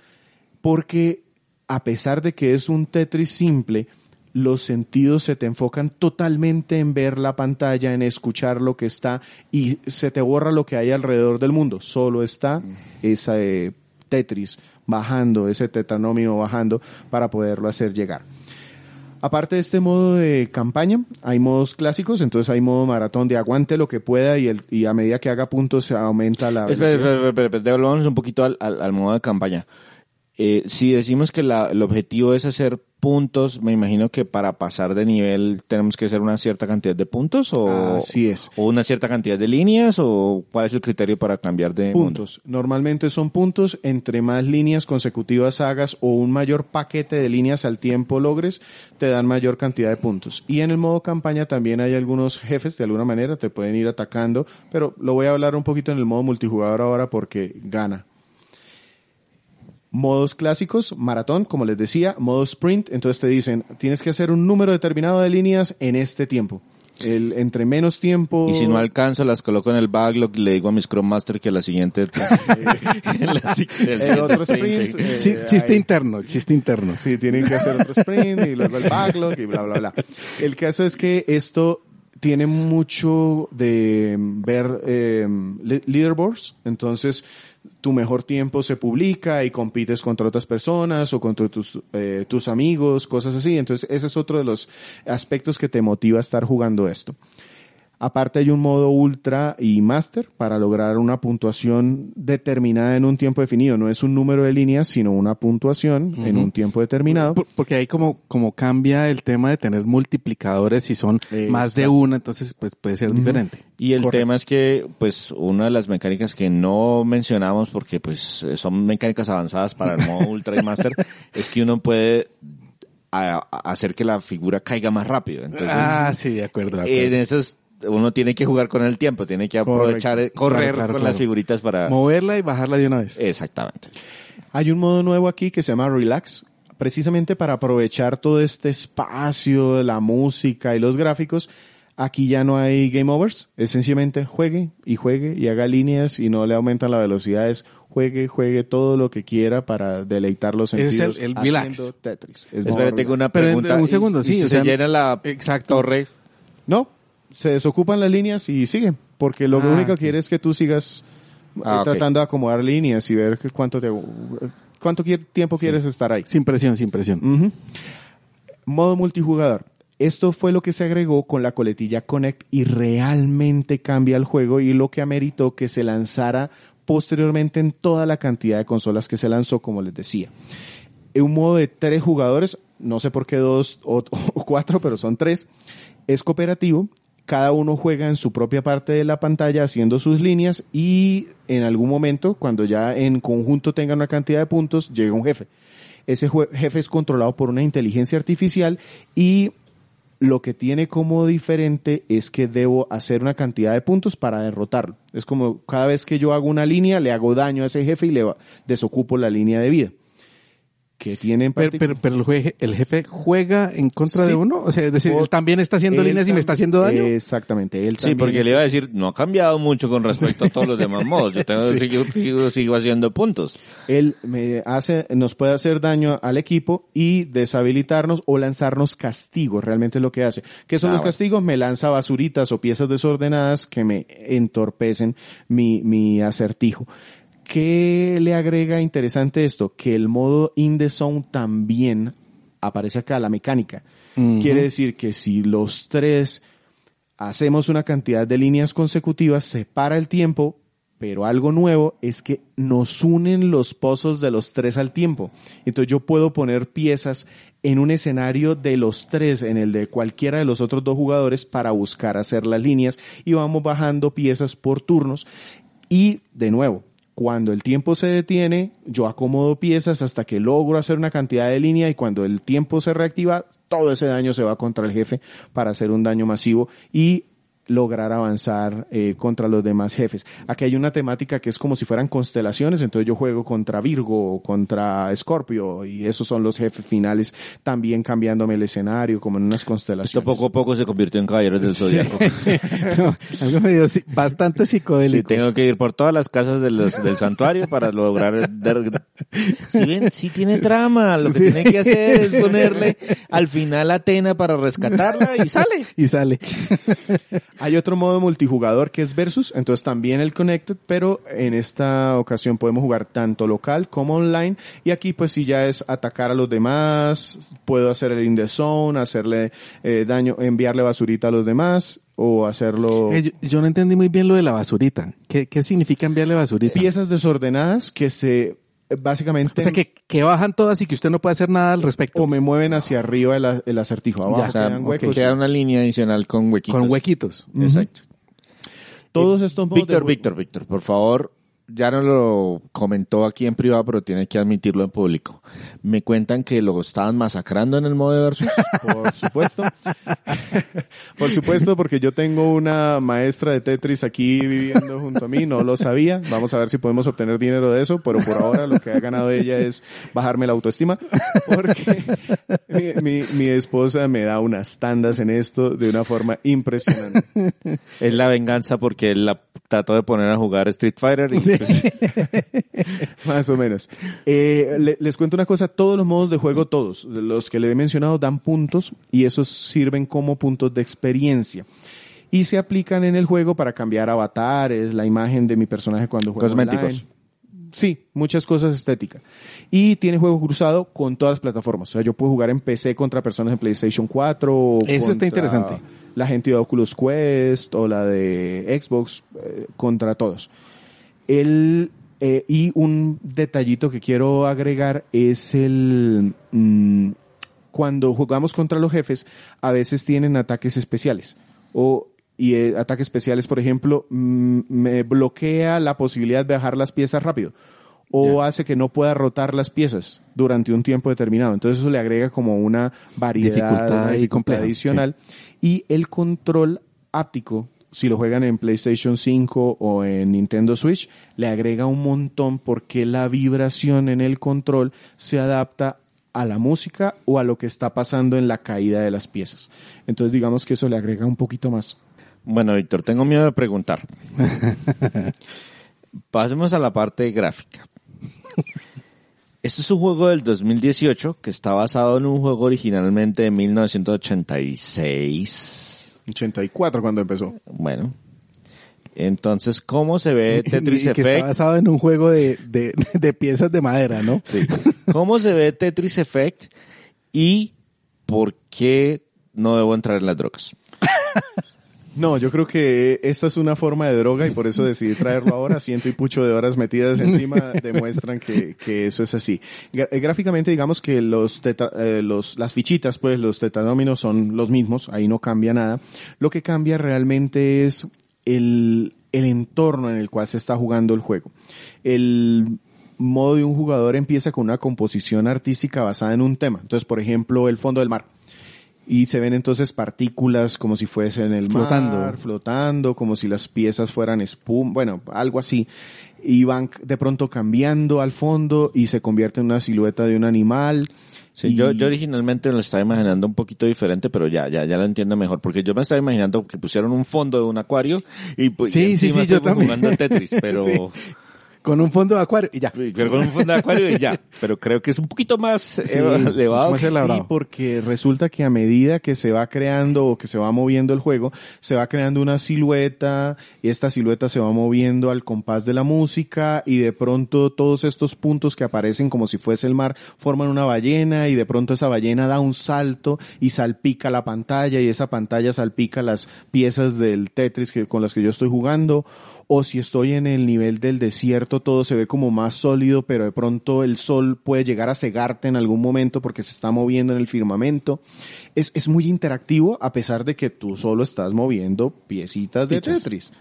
Speaker 2: porque a pesar de que es un Tetris simple, los sentidos se te enfocan totalmente en ver la pantalla, en escuchar lo que está y se te borra lo que hay alrededor del mundo. Solo está esa eh, Tetris bajando, ese tetanómino bajando para poderlo hacer llegar. Aparte de este modo de campaña, hay modos clásicos, entonces hay modo maratón de aguante lo que pueda y, el, y a medida que haga puntos se aumenta la
Speaker 1: Espera,
Speaker 2: velocidad.
Speaker 1: espera, espera, espera, devolvamos un poquito al, al- al modo de campaña. Eh, si decimos que la- el objetivo es hacer puntos, me imagino que para pasar de nivel tenemos que hacer una cierta cantidad de puntos o,
Speaker 2: Así es.
Speaker 1: o una cierta cantidad de líneas o cuál es el criterio para cambiar de mundo?
Speaker 2: puntos. Normalmente son puntos. Entre más líneas consecutivas hagas o un mayor paquete de líneas al tiempo logres, te dan mayor cantidad de puntos. Y en el modo campaña también hay algunos jefes, de alguna manera, te pueden ir atacando, pero lo voy a hablar un poquito en el modo multijugador ahora porque gana. Modos clásicos, maratón, como les decía, modo sprint, entonces te dicen, tienes que hacer un número determinado de líneas en este tiempo. El, entre menos tiempo...
Speaker 1: Y si no alcanzo, las coloco en el backlog y le digo a mi Scrum Master que la siguiente... la el
Speaker 2: el otro sprint, eh,
Speaker 3: Chi- chiste
Speaker 2: ahí-
Speaker 3: interno, chiste interno.
Speaker 2: Sí, tienen que hacer otro sprint y luego el backlog y bla, bla, bla. El caso es que esto tiene mucho de ver eh, le- leaderboards, entonces tu mejor tiempo se publica y compites contra otras personas o contra tus, eh, tus amigos, cosas así. Entonces ese es otro de los aspectos que te motiva a estar jugando esto. Aparte hay un modo ultra y master para lograr una puntuación determinada en un tiempo definido. No es un número de líneas, sino una puntuación en un tiempo determinado.
Speaker 3: Por- Porque ahí como, como cambia el tema de tener multiplicadores si son más de una, entonces pues puede ser diferente.
Speaker 1: Y el
Speaker 2: Correcto.
Speaker 1: tema es que, pues, una de las mecánicas que no mencionamos, porque pues son mecánicas avanzadas para el modo Ultra y Master, es que uno puede a- a- hacer que la figura caiga más rápido. Entonces,
Speaker 3: ah, sí, de acuerdo. de acuerdo.
Speaker 1: en esos uno tiene que jugar con el tiempo, tiene que aprovechar,
Speaker 2: Correcto.
Speaker 1: correr
Speaker 3: Claro, claro,
Speaker 1: con
Speaker 3: claro.
Speaker 1: las figuritas para...
Speaker 3: Moverla y bajarla de una vez.
Speaker 1: Exactamente.
Speaker 2: Hay un modo nuevo aquí que se llama Relax, precisamente para aprovechar todo este espacio, la música y los gráficos. Aquí ya no hay game overs, es sencillamente juegue y juegue y haga líneas y no le aumentan la velocidad, es juegue, juegue todo lo que quiera para deleitar los
Speaker 3: Es el-
Speaker 2: sentidos.
Speaker 3: el relax.
Speaker 2: Tetris. Es
Speaker 1: Espera, tengo una
Speaker 3: Pero en-
Speaker 1: pregunta.
Speaker 3: en un
Speaker 1: ¿Y-
Speaker 3: segundo,
Speaker 1: y
Speaker 3: sí,
Speaker 1: si
Speaker 3: o
Speaker 1: se
Speaker 3: sea,
Speaker 1: llena la
Speaker 3: exacto.
Speaker 1: torre.
Speaker 2: No, se desocupan las líneas y sigue, porque lo
Speaker 3: Ah,
Speaker 2: único que quiere es que tú sigas eh,
Speaker 1: Ah,
Speaker 2: tratando de acomodar líneas y ver cuánto te, cuánto tiempo quieres estar ahí.
Speaker 3: Sin presión, sin presión.
Speaker 2: Modo multijugador. Esto fue lo que se agregó con la coletilla Connect y realmente cambia el juego y lo que ameritó que se lanzara posteriormente en toda la cantidad de consolas que se lanzó, como les decía. En un modo de tres jugadores, no sé por qué dos o, o cuatro, pero son tres, es cooperativo cada uno juega en su propia parte de la pantalla haciendo sus líneas y en algún momento, cuando ya en conjunto tengan una cantidad de puntos, llega un jefe. Ese jefe es controlado por una inteligencia artificial y lo que tiene como diferente es que debo hacer una cantidad de puntos para derrotarlo. Es como cada vez que yo hago una línea, le hago daño a ese jefe y le desocupo la línea de vida. Que tiene en
Speaker 3: Pero,
Speaker 2: particular-
Speaker 3: pero, pero el, el jefe juega en contra
Speaker 2: Sí.
Speaker 3: de uno. O sea, es decir, él también está haciendo
Speaker 2: Él
Speaker 3: líneas y me está haciendo daño.
Speaker 2: Exactamente. Él
Speaker 1: Sí, porque
Speaker 2: está-
Speaker 1: le iba a decir, no ha cambiado mucho con respecto a todos los demás modos. Yo tengo, sigo, sigo- sigo haciendo puntos.
Speaker 2: él me hace, nos puede hacer daño al equipo y deshabilitarnos o lanzarnos castigos, realmente es lo que hace. ¿Qué son
Speaker 1: Ah,
Speaker 2: los
Speaker 1: bueno.
Speaker 2: castigos? Me lanza basuritas o piezas desordenadas que me entorpecen mi, mi acertijo. ¿Qué le agrega interesante esto? Que el modo in the zone también aparece acá, la mecánica. Quiere decir que si los tres hacemos una cantidad de líneas consecutivas, se para el tiempo, pero algo nuevo es que nos unen los pozos de los tres al tiempo. Entonces yo puedo poner piezas en un escenario de los tres, en el de cualquiera de los otros dos jugadores, para buscar hacer las líneas y vamos bajando piezas por turnos. Y de nuevo, cuando el tiempo se detiene, yo acomodo piezas hasta que logro hacer una cantidad de línea y cuando el tiempo se reactiva, todo ese daño se va contra el jefe para hacer un daño masivo y lograr avanzar eh, contra los demás jefes. Aquí hay una temática que es como si fueran constelaciones, entonces yo juego contra Virgo, contra Escorpio y esos son los jefes finales, también cambiándome el escenario como en unas
Speaker 1: Esto
Speaker 2: constelaciones.
Speaker 1: poco a poco se convirtió en Caballeros del Zodíaco.
Speaker 3: No, algo medio sí, bastante
Speaker 1: Sí,
Speaker 3: psicodélico.
Speaker 1: tengo que ir por todas las casas de los- del santuario para lograr... Si ven, sí tiene trama. Lo que tiene que hacer es ponerle al final Atena para rescatarla y sale.
Speaker 3: Y sale.
Speaker 2: Hay otro modo multijugador que es Versus, entonces también el Connected, pero en esta ocasión podemos jugar tanto local como online y aquí pues si ya es atacar a los demás, puedo hacer el in the zone, hacerle eh, daño, enviarle basurita a los demás o hacerlo
Speaker 3: Eh, yo, yo no entendí muy bien lo de la basurita. ¿Qué, qué significa enviarle basurita?
Speaker 2: piezas desordenadas que se básicamente
Speaker 3: O sea, que, que bajan todas y que usted no puede hacer nada al respecto.
Speaker 2: o me mueven hacia arriba el, el acertijo, abajo
Speaker 3: Ya,
Speaker 1: O sea,
Speaker 2: quedan
Speaker 1: ok,
Speaker 2: huecos.
Speaker 1: queda una línea adicional con huequitos.
Speaker 3: Con huequitos.
Speaker 1: Exacto.
Speaker 2: Todos estos modos de
Speaker 1: Víctor,
Speaker 2: juego-
Speaker 1: Víctor, Víctor, por favor, ya no lo comentó aquí en privado, pero tiene que admitirlo en público. Me cuentan que lo estaban masacrando en el modo de versus.
Speaker 2: Por supuesto. Por supuesto, porque yo tengo una maestra de Tetris aquí viviendo junto a mí, no lo sabía. Vamos a ver si podemos obtener dinero de eso, pero por ahora lo que ha ganado ella es bajarme la autoestima, porque mi, mi- mi esposa me da unas tandas en esto de una forma impresionante.
Speaker 1: es la venganza porque él la trató de poner a jugar Street Fighter y pues,
Speaker 2: Más o menos. Eh, le- les cuento una cosa, todos los modos de juego, todos, los que le he mencionado dan puntos y esos sirven como puntos de experiencia. Y se aplican en el juego para cambiar avatares, la imagen de mi personaje cuando juega
Speaker 1: Cosméticos.
Speaker 2: online. Sí, muchas cosas estéticas. Y tiene juego cruzado con todas las plataformas. O sea, yo puedo jugar en PC contra personas de PlayStation 4. o
Speaker 3: Eso está interesante.
Speaker 2: La gente de Oculus Quest o la de Xbox eh, contra todos. El, eh, y un detallito que quiero agregar es el... mm, cuando jugamos contra los jefes, a veces tienen ataques especiales. O, y eh, ataques especiales, por ejemplo, mm, me bloquea la posibilidad de bajar las piezas rápido. O hace que no pueda rotar las piezas durante un tiempo determinado. Entonces eso le agrega como una variedad,
Speaker 3: Dificultad
Speaker 2: una
Speaker 3: compleja,
Speaker 2: adicional. Y el control áptico, si lo juegan en PlayStation 5 o en Nintendo Switch, le agrega un montón porque la vibración en el control se adapta a la música o a lo que está pasando en la caída de las piezas. Entonces digamos que eso le agrega un poquito más.
Speaker 1: Bueno, Víctor, tengo miedo de preguntar. Pasemos a la parte gráfica. Este es un juego del 2018 que está basado en un juego originalmente de 1986.
Speaker 2: 84 cuando empezó.
Speaker 1: Bueno. Entonces, ¿cómo se ve Tetris
Speaker 3: Y que está
Speaker 1: Effect?
Speaker 3: basado en un juego de, de, de piezas de madera, ¿no?
Speaker 1: Sí. ¿Cómo se ve Tetris Effect? ¿Y por qué no debo entrar en las drogas?
Speaker 2: No, yo creo que esta es una forma de droga y por eso decidí traerlo ahora. Ciento y pucho de horas metidas encima demuestran que, que eso es así. Eh, gráficamente, digamos que los, teta- eh, los las fichitas, pues los tetadóminos son los mismos, ahí no cambia nada. Lo que cambia realmente es el, el entorno en el cual se está jugando el juego. El modo de un jugador empieza con una composición artística basada en un tema. Entonces, por ejemplo, el fondo del mar y se ven entonces partículas como si fuesen el
Speaker 3: Flotando.
Speaker 2: mar, flotando, como si las piezas fueran espuma, bueno, algo así. Y van de pronto cambiando al fondo y se convierte en una silueta de un animal.
Speaker 1: Sí,
Speaker 2: Y-
Speaker 1: yo, yo originalmente lo estaba imaginando un poquito diferente, pero ya, ya, ya lo entiendo mejor, porque yo me estaba imaginando que pusieron un fondo de un acuario y pues
Speaker 3: Sí,
Speaker 1: y
Speaker 3: sí, sí, yo también.
Speaker 1: jugando Tetris, pero,
Speaker 3: Sí. Con un fondo de acuario y ya.
Speaker 1: pero con un fondo de acuario y ya, pero creo que es un poquito más
Speaker 2: Sí,
Speaker 1: eh, elevado.
Speaker 3: mucho más elaborado.
Speaker 2: Sí, porque resulta que a medida que se va creando o que se va moviendo el juego, se va creando una silueta y esta silueta se va moviendo al compás de la música y de pronto todos estos puntos que aparecen como si fuese el mar forman una ballena y de pronto esa ballena da un salto y salpica la pantalla y esa pantalla salpica las piezas del Tetris que, con las que yo estoy jugando o si estoy en el nivel del desierto todo se ve como más sólido, pero de pronto el sol puede llegar a cegarte en algún momento porque se está moviendo en el firmamento. Es, es muy interactivo a pesar de que tú solo estás moviendo piecitas de
Speaker 3: Fichas.
Speaker 2: Tetris.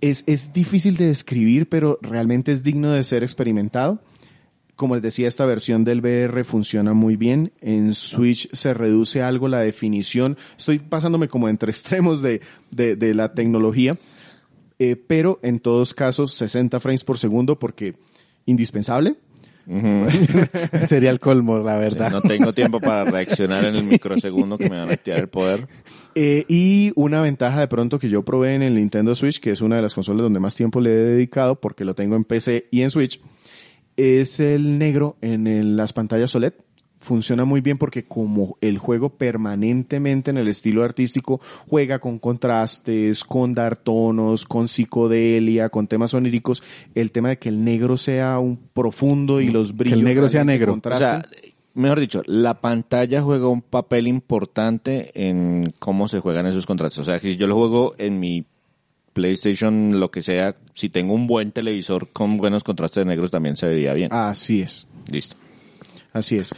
Speaker 2: Es, es difícil de describir, pero realmente es digno de ser experimentado. Como les decía, esta versión del VR funciona muy bien. En Switch se reduce algo la definición. Estoy pasándome como entre extremos de, de, de la tecnología. Eh, pero en todos casos 60 frames por segundo porque indispensable.
Speaker 3: Sería el colmo, la
Speaker 1: Sí,
Speaker 3: verdad.
Speaker 1: no tengo tiempo para reaccionar en el microsegundo que me van a tirar el poder.
Speaker 2: Eh, y una ventaja de pronto que yo probé en el Nintendo Switch, que es una de las consolas donde más tiempo le he dedicado porque lo tengo en PC y en Switch, es el negro en el- las pantallas OLED. Funciona muy bien porque como el juego permanentemente en el estilo artístico juega con contrastes, con dar tonos, con psicodelia, con temas oníricos, el tema de que el negro sea un profundo y los brillos
Speaker 3: negro sea negro.
Speaker 1: O sea, mejor dicho, la pantalla juega un papel importante en cómo se juegan esos contrastes. O sea, que si yo lo juego en mi PlayStation, lo que sea, si tengo un buen televisor con buenos contrastes de negros también se vería bien.
Speaker 2: Así es.
Speaker 1: Listo.
Speaker 2: Así es.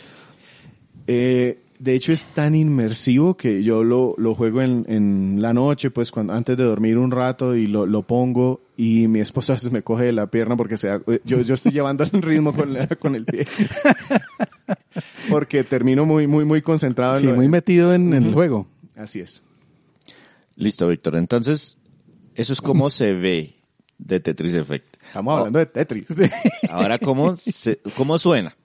Speaker 2: Eh, de hecho es tan inmersivo que yo lo, lo juego en, en la noche, pues cuando antes de dormir un rato y lo, lo pongo y mi esposa me coge de la pierna porque se da- yo, yo estoy llevando el ritmo con, la- con el pie. porque termino muy, muy, muy concentrado en
Speaker 3: Sí,
Speaker 2: lo-
Speaker 3: muy metido en el juego.
Speaker 2: Así es.
Speaker 1: Listo, Víctor. Entonces, eso es como se ve de Tetris Effect.
Speaker 2: Estamos hablando de Tetris.
Speaker 1: Ahora, ¿cómo, se- cómo suena?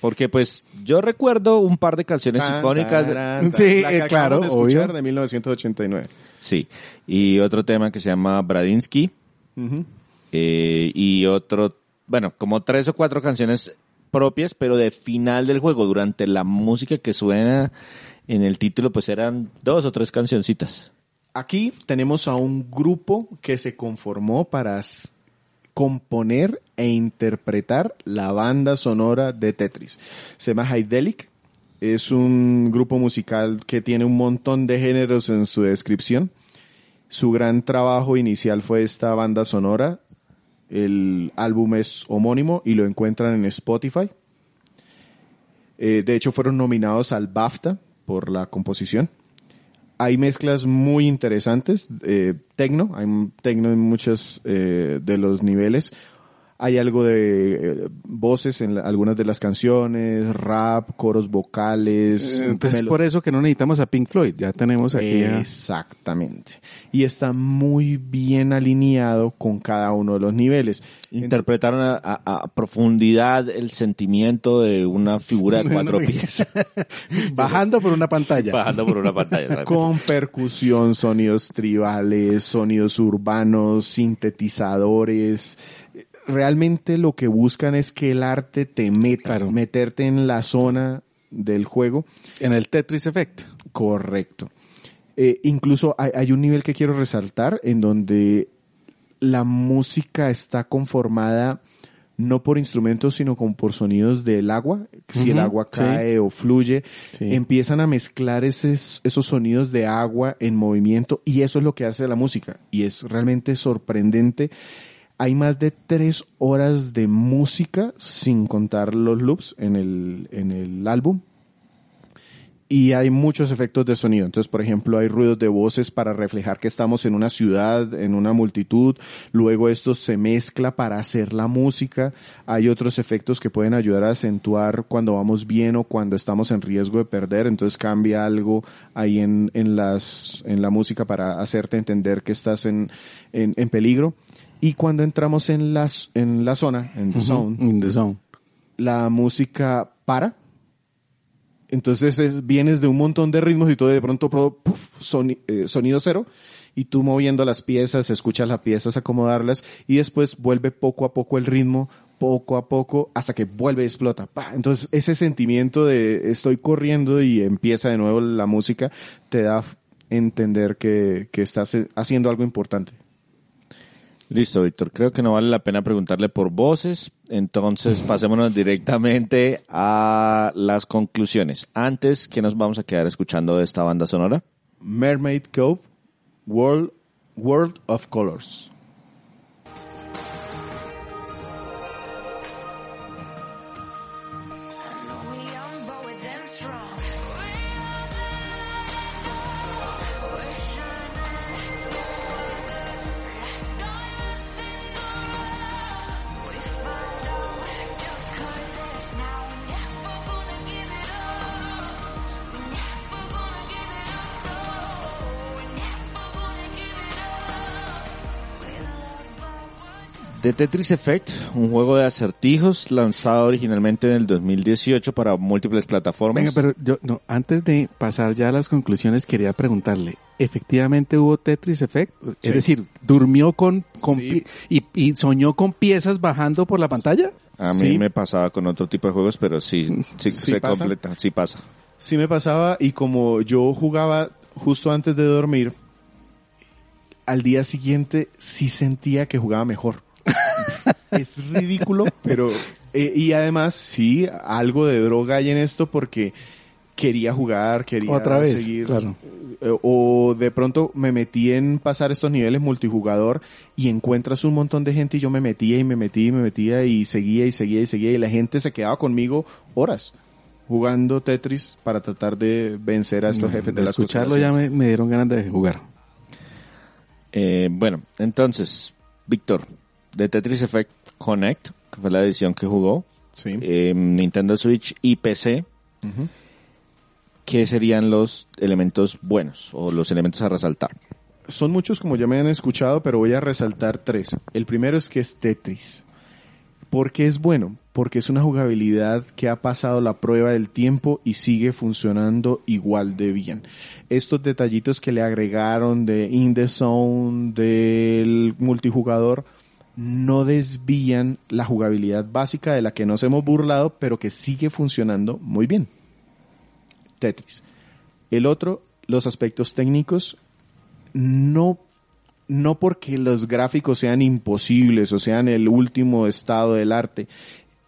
Speaker 1: Porque pues yo recuerdo un par de canciones
Speaker 2: Tan,
Speaker 1: icónicas.
Speaker 2: tarán, tan.
Speaker 3: Sí,
Speaker 2: La que
Speaker 3: eh, claro,
Speaker 2: de escuchar
Speaker 3: obvio.
Speaker 2: de 1989.
Speaker 1: Sí. Y otro tema que se llama Bradinsky.
Speaker 2: Ujú.
Speaker 1: eh, y otro, bueno, como tres o cuatro canciones propias, pero de final del juego. Durante la música que suena en el título, pues eran dos o tres cancioncitas.
Speaker 2: Aquí tenemos a un grupo que se conformó para componer e interpretar la banda sonora de Tetris. Se llama Hydelic. Es un grupo musical que tiene un montón de géneros en su descripción. Su gran trabajo inicial fue esta banda sonora. El álbum es homónimo y lo encuentran en Spotify. Eh, de hecho, fueron nominados al BAFTA por la composición hay mezclas muy interesantes, eh, tecno, hay tecno en muchos eh, de los niveles. Hay algo de eh, voces en la- algunas de las canciones, rap, coros vocales.
Speaker 3: Entonces,
Speaker 2: melo-
Speaker 3: por eso que no necesitamos a Pink Floyd. Ya tenemos aquí a-
Speaker 2: Exactamente. Y está muy bien alineado con cada uno de los niveles.
Speaker 1: Interpretaron a, a- a profundidad el sentimiento de una figura de cuatro pies
Speaker 3: bajando por una pantalla.
Speaker 1: bajando por una pantalla.
Speaker 2: Con percusión, sonidos tribales, sonidos urbanos, sintetizadores. Realmente lo que buscan es que el arte te meta,
Speaker 3: Claro.
Speaker 2: meterte en la zona del juego.
Speaker 3: En el Tetris Effect.
Speaker 2: Correcto. Eh, incluso hay, hay un nivel que quiero resaltar en donde la música está conformada no por instrumentos, sino como por sonidos del agua. Si el agua
Speaker 3: sí.
Speaker 2: cae o fluye,
Speaker 3: Sí.
Speaker 2: empiezan a mezclar esos, esos sonidos de agua en movimiento y eso es lo que hace la música. Y es realmente sorprendente. Hay más de tres horas de música sin contar los loops en el, en el álbum. Y hay muchos efectos de sonido. Entonces, por ejemplo, hay ruidos de voces para reflejar que estamos en una ciudad, en una multitud. Luego esto se mezcla para hacer la música. Hay otros efectos que pueden ayudar a acentuar cuando vamos bien o cuando estamos en riesgo de perder. Entonces cambia algo ahí en, en las, en la música para hacerte entender que estás en, en, en peligro. Y cuando entramos en las, en la zona, en the
Speaker 3: Ujú,
Speaker 2: zone,
Speaker 3: In the zone.
Speaker 2: la música para. Entonces es- vienes de un montón de ritmos y todo de pronto puf, soni- eh, sonido cero y tú moviendo las piezas, escuchas las piezas, acomodarlas y después vuelve poco a poco el ritmo, poco a poco hasta que vuelve y explota. ¡pa! Entonces ese sentimiento de estoy corriendo y empieza de nuevo la música te da entender que, que estás eh, haciendo algo importante.
Speaker 1: Listo, Víctor. Creo que no vale la pena preguntarle por voces. Entonces, pasémonos directamente a las conclusiones. Antes, ¿qué nos vamos a quedar escuchando de esta banda sonora?
Speaker 2: Mermaid Cove, World, World of Colors.
Speaker 4: The
Speaker 1: Tetris Effect, un juego de acertijos lanzado originalmente en el 2018 para múltiples plataformas.
Speaker 3: Venga, pero yo, no, antes de pasar ya a las conclusiones, quería preguntarle, ¿efectivamente hubo Tetris Effect? Es decir, ¿durmió con, con
Speaker 2: Sí.
Speaker 3: y, y soñó con piezas bajando por la pantalla?
Speaker 1: A mí
Speaker 2: Sí.
Speaker 1: me pasaba con otro tipo de juegos, pero sí, sí,
Speaker 2: ¿Sí
Speaker 1: se
Speaker 2: pasa?
Speaker 1: completa, sí pasa.
Speaker 2: Sí me pasaba y como yo jugaba justo antes de dormir, al día siguiente sí sentía que jugaba mejor. Es ridículo, pero eh, y además sí algo de droga hay en esto porque quería jugar, quería
Speaker 3: Otra vez,
Speaker 2: seguir
Speaker 3: claro.
Speaker 2: eh, o de pronto me metí en pasar estos niveles multijugador y encuentras un montón de gente y yo me metía y me metía y me metía y seguía y seguía y seguía y la gente se quedaba conmigo horas jugando Tetris para tratar de vencer a estos jefes de
Speaker 3: de
Speaker 2: las
Speaker 3: escucharlo ya me dieron ganas de jugar.
Speaker 1: Eh, bueno, entonces, Víctor, de Tetris Effect Connect, que fue la edición que jugó,
Speaker 2: Sí.
Speaker 1: eh, Nintendo Switch y PC. ¿qué serían los elementos buenos o los elementos a resaltar?
Speaker 2: Son muchos como ya me han escuchado, pero voy a resaltar tres. El primero es que es Tetris. ¿Por qué es bueno? Porque es una jugabilidad que ha pasado la prueba del tiempo y sigue funcionando igual de bien. Estos detallitos que le agregaron de In the Zone, del multijugador, no desvían la jugabilidad básica de la que nos hemos burlado, pero que sigue funcionando muy bien. Tetris. El otro, los aspectos técnicos, no, no porque los gráficos sean imposibles o sean el último estado del arte,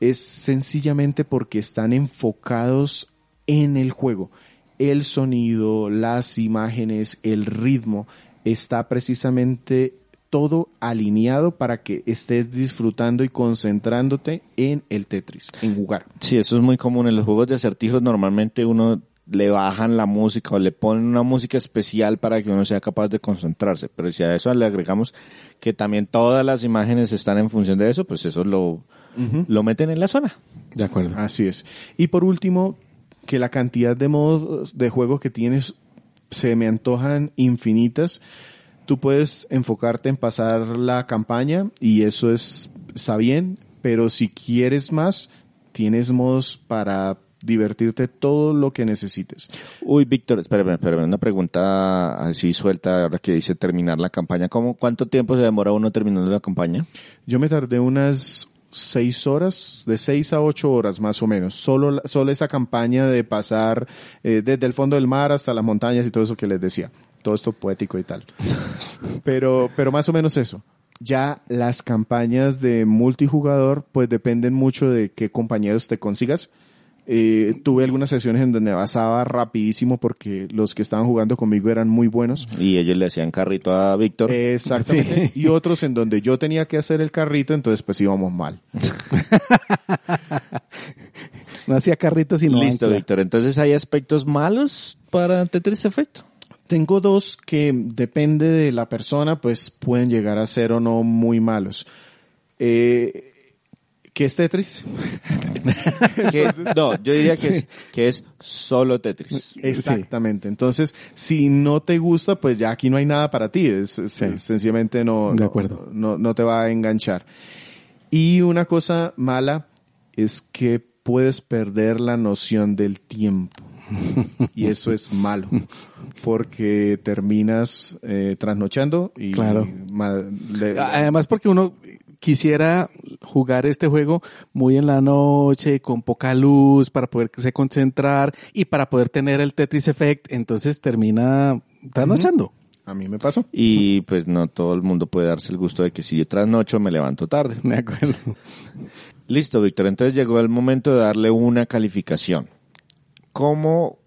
Speaker 2: es sencillamente porque están enfocados en el juego. El sonido, las imágenes, el ritmo, está precisamente todo alineado para que estés disfrutando y concentrándote en el Tetris, en jugar.
Speaker 1: Sí, eso es muy común. En los juegos de acertijos normalmente uno le bajan la música o le ponen una música especial para que uno sea capaz de concentrarse. Pero si a eso le agregamos que también todas las imágenes están en función de eso, pues eso lo, lo meten en la zona.
Speaker 3: De acuerdo.
Speaker 2: Así es. Y por último, que la cantidad de modos de juego que tienes se me antojan infinitas. Tú puedes enfocarte en pasar la campaña y eso es, está bien, pero si quieres más, tienes modos para divertirte todo lo que necesites.
Speaker 1: Uy, Víctor, espérame, espérame, una pregunta así suelta ahora que dice terminar la campaña. ¿Cómo, ¿Cuánto tiempo se demora uno terminando la campaña?
Speaker 2: Yo me tardé unas seis horas, de seis a ocho horas más o menos. Solo, solo esa campaña de pasar eh, desde el fondo del mar hasta las montañas y todo eso que les decía. Todo esto poético y tal. Pero, pero más o menos eso. Ya las campañas de multijugador pues dependen mucho de qué compañeros te consigas. Eh, tuve algunas sesiones en donde basaba rapidísimo porque los que estaban jugando conmigo eran muy buenos.
Speaker 1: Y ellos le hacían carrito a Víctor.
Speaker 2: Exactamente. Y otros en donde yo tenía que hacer el carrito, entonces pues íbamos mal.
Speaker 3: No hacía carritos sino
Speaker 1: Listo,
Speaker 3: ancla.
Speaker 1: Víctor. Entonces, ¿hay aspectos malos para Tetris Effect?
Speaker 2: Tengo dos que depende de la persona, pues pueden llegar a ser o no muy malos. Eh, ¿Qué es Tetris?
Speaker 1: No, yo diría que, es, que es solo Tetris.
Speaker 2: Exactamente. Entonces, si no te gusta, pues ya aquí no hay nada para ti. Es, es-
Speaker 3: Sí.
Speaker 2: sencillamente no,
Speaker 3: De
Speaker 2: no-
Speaker 3: acuerdo.
Speaker 2: No, no te va a enganchar. Y una cosa mala es que puedes perder la noción del tiempo. Y eso es malo. Porque terminas eh, trasnochando y
Speaker 3: Claro.
Speaker 2: le-
Speaker 3: Además porque uno quisiera jugar este juego muy en la noche, con poca luz, para poderse concentrar y para poder tener el Tetris Effect, entonces termina trasnochando.
Speaker 2: a mí me pasó.
Speaker 1: Y pues no todo el mundo puede darse el gusto de que si yo trasnocho me levanto tarde.
Speaker 3: De acuerdo.
Speaker 1: Listo, Víctor. Entonces llegó el momento de darle una calificación. ¿Cómo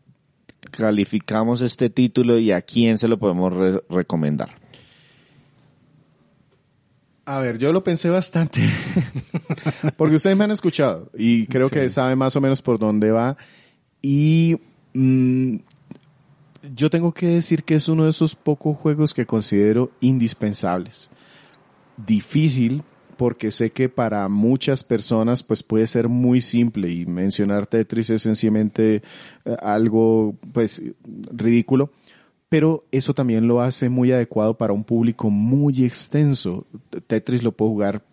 Speaker 1: calificamos este título y a quién se lo podemos re- recomendar?
Speaker 2: A ver, yo lo pensé bastante. Porque ustedes me han escuchado y creo que saben más o menos por dónde va. Y mm, yo tengo que decir que es uno de esos pocos juegos que considero indispensables. Difícil porque sé que para muchas personas pues puede ser muy simple y mencionar Tetris es sencillamente eh, algo pues ridículo pero eso también lo hace muy adecuado para un público muy extenso. Tetris lo puede jugar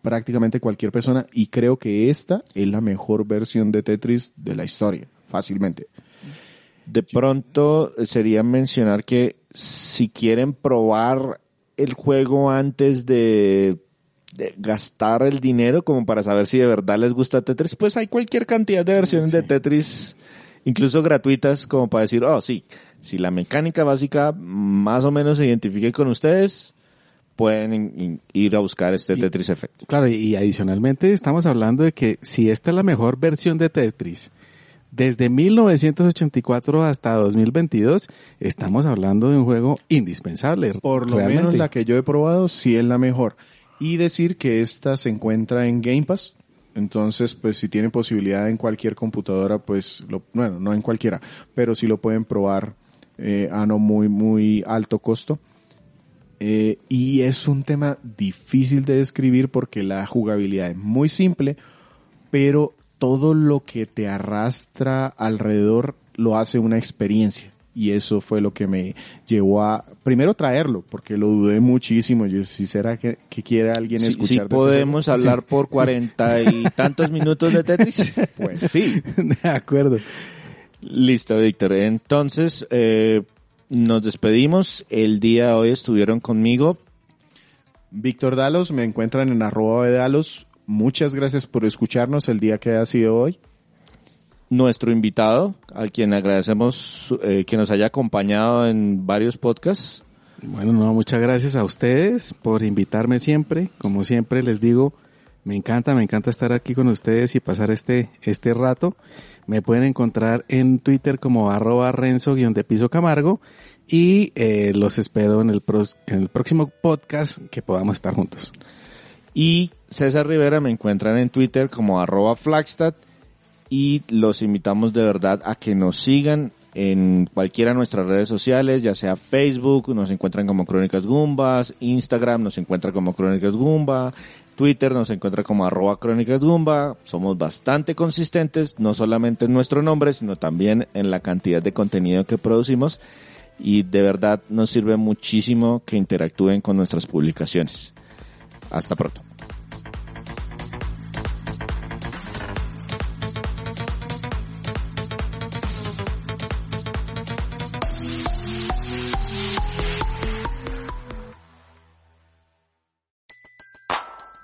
Speaker 2: prácticamente cualquier persona y creo que esta es la mejor versión de Tetris de la historia, fácilmente.
Speaker 1: De pronto eh, sería mencionar que si quieren probar el juego antes de, de gastar el dinero como para saber si de verdad les gusta Tetris, pues hay cualquier cantidad de versiones de Tetris, incluso gratuitas, como para decir, oh sí, si la mecánica básica más o menos se identifique con ustedes, pueden ir a buscar este Tetris Effect.
Speaker 3: Claro, y, y adicionalmente estamos hablando de que si esta es la mejor versión de Tetris, desde 1984 hasta 2022, estamos hablando de un juego indispensable.
Speaker 2: Por lo
Speaker 3: realmente.
Speaker 2: menos la que yo he probado sí es la mejor. Y decir que esta se encuentra en Game Pass. Entonces, pues si tienen posibilidad en cualquier computadora, pues, lo, bueno, no en cualquiera, pero sí lo pueden probar eh, a no muy, muy alto costo. Eh, y es un tema difícil de describir porque la jugabilidad es muy simple, pero todo lo que te arrastra alrededor lo hace una experiencia. Y eso fue lo que me llevó a, primero traerlo, porque lo dudé muchísimo. Yo, si será que, que quiere alguien escuchar de este
Speaker 1: podemos
Speaker 2: juego?
Speaker 1: hablar por cuarenta y tantos minutos de Tetris.
Speaker 2: Pues sí.
Speaker 3: De acuerdo.
Speaker 1: Listo, Víctor. Entonces, eh, nos despedimos. El día de hoy estuvieron conmigo.
Speaker 2: Víctor Dalos, me encuentran en arroba de Dalos. Muchas gracias por escucharnos el día que ha sido hoy.
Speaker 1: Nuestro invitado, al quien agradecemos eh, que nos haya acompañado en varios podcasts.
Speaker 3: Bueno, no, muchas gracias a ustedes por invitarme siempre. Como siempre les digo, me encanta, me encanta estar aquí con ustedes y pasar este, este rato. Me pueden encontrar en Twitter como arroba renzo de piso camargo y eh, los espero en el, pros- en el próximo podcast que podamos estar juntos.
Speaker 1: Y César Rivera me encuentran en Twitter como arroba Flagstad y los invitamos de verdad a que nos sigan en cualquiera de nuestras redes sociales, ya sea Facebook, nos encuentran como Crónicas Gumbas, Instagram nos encuentra como Crónicas Gumba, Twitter nos encuentra como arroba Crónicas Gumba, somos bastante consistentes, no solamente en nuestro nombre, sino también en la cantidad de contenido que producimos y de verdad nos sirve muchísimo que interactúen con nuestras publicaciones. Hasta pronto.